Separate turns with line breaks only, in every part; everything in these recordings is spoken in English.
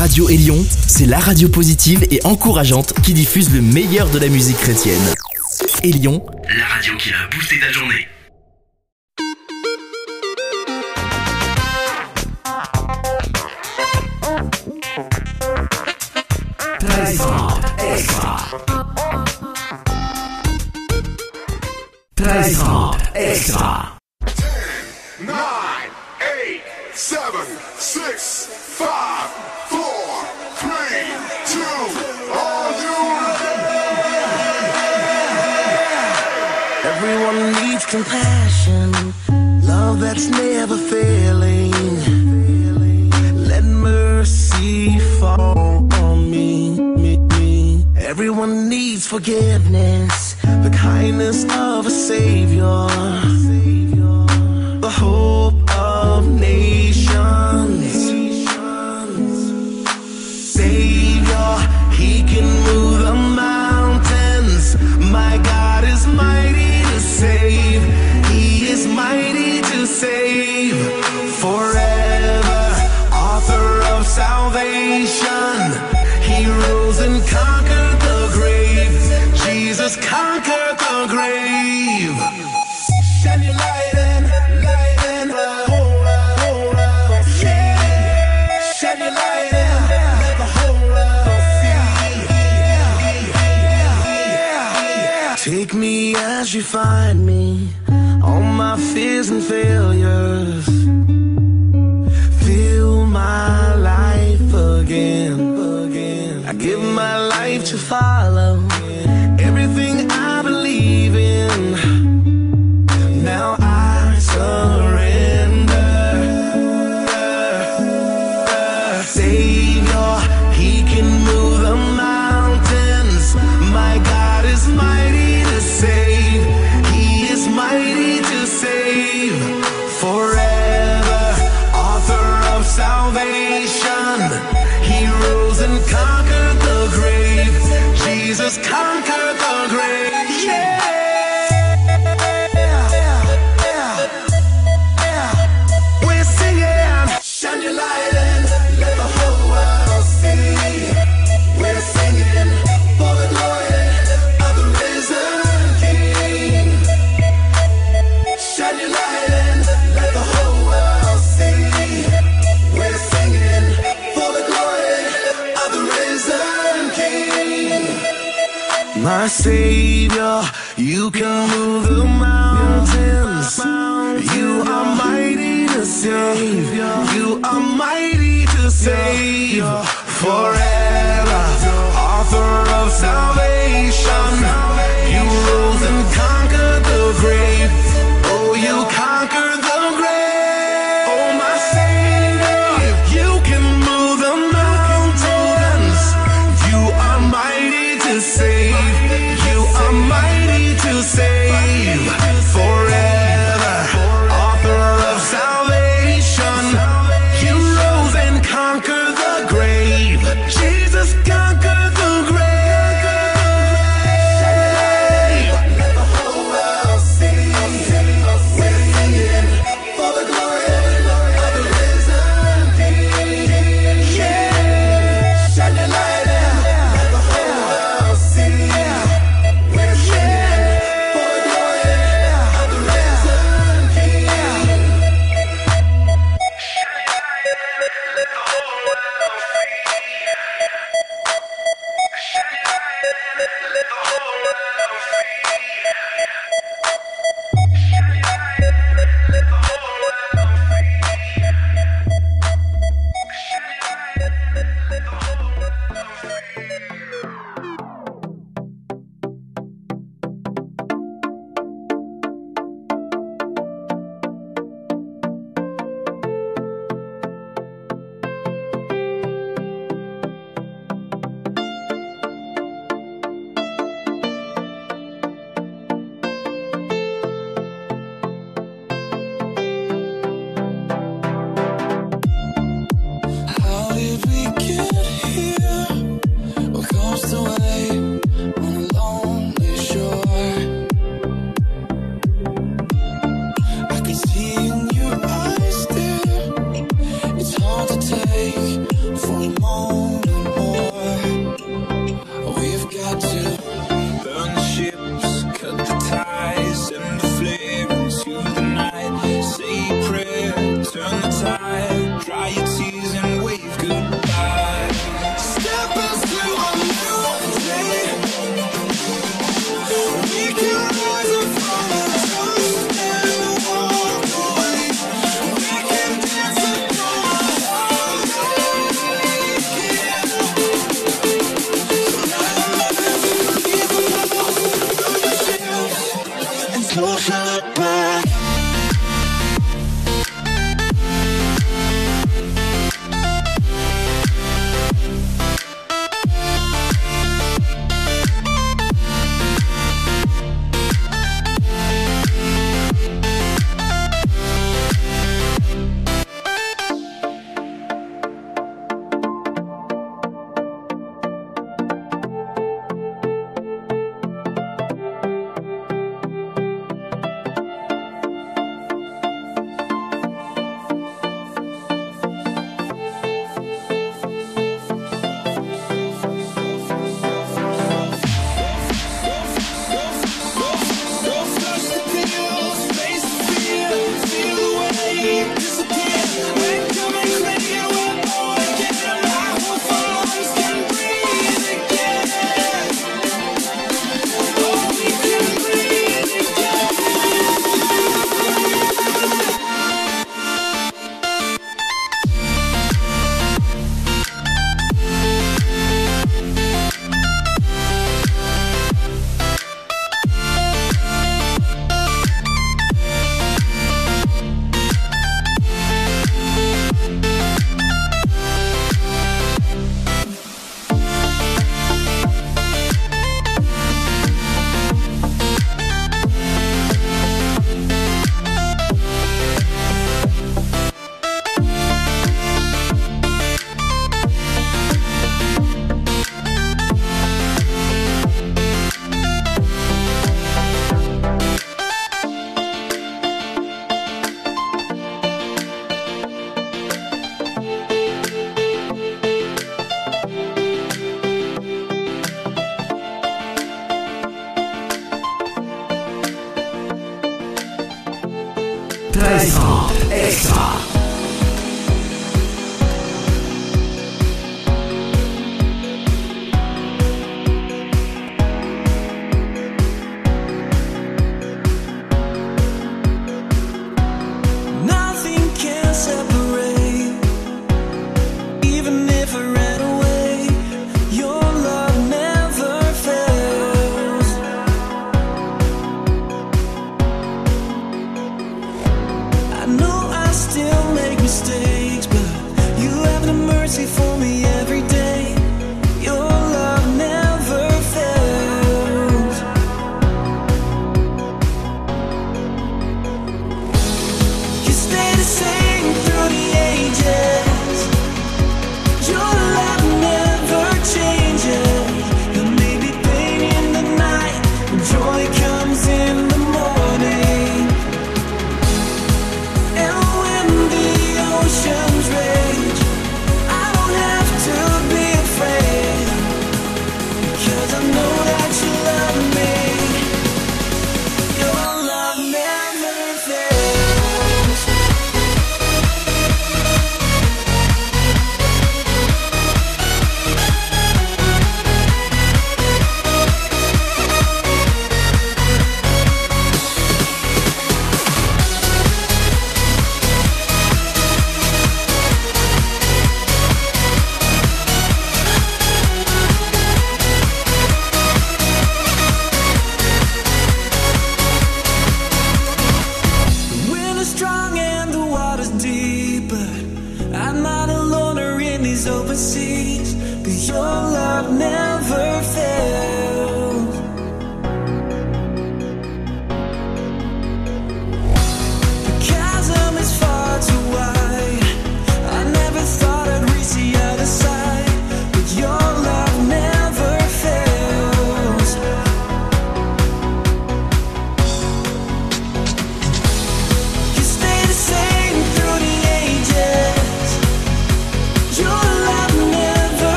Radio Élion, c'est la radio positive et encourageante qui diffuse le meilleur de la musique chrétienne. Élion, la radio qui a boosté ta journée.
extra. extra.
extra. Compassion, love that's never failing. Let mercy fall on me, me, me. Everyone needs forgiveness, the kindness of a savior. find me All my fears and failures. Feel my life again. I give my life to follow. Everything I my savior. You can move the mountains. You are mighty to save. You are mighty to save forever. Author of salvation. You rose and conquered the grave.
know
I still make mistakes, but you
have the mercy
for me every day.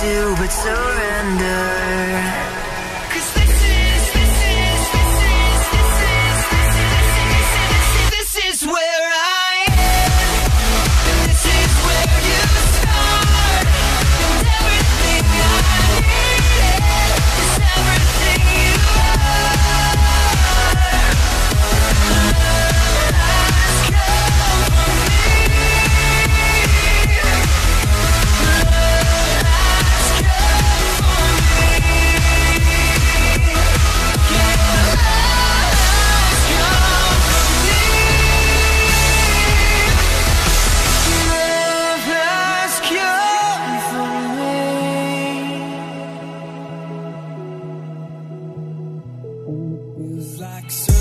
Do
but surrender? so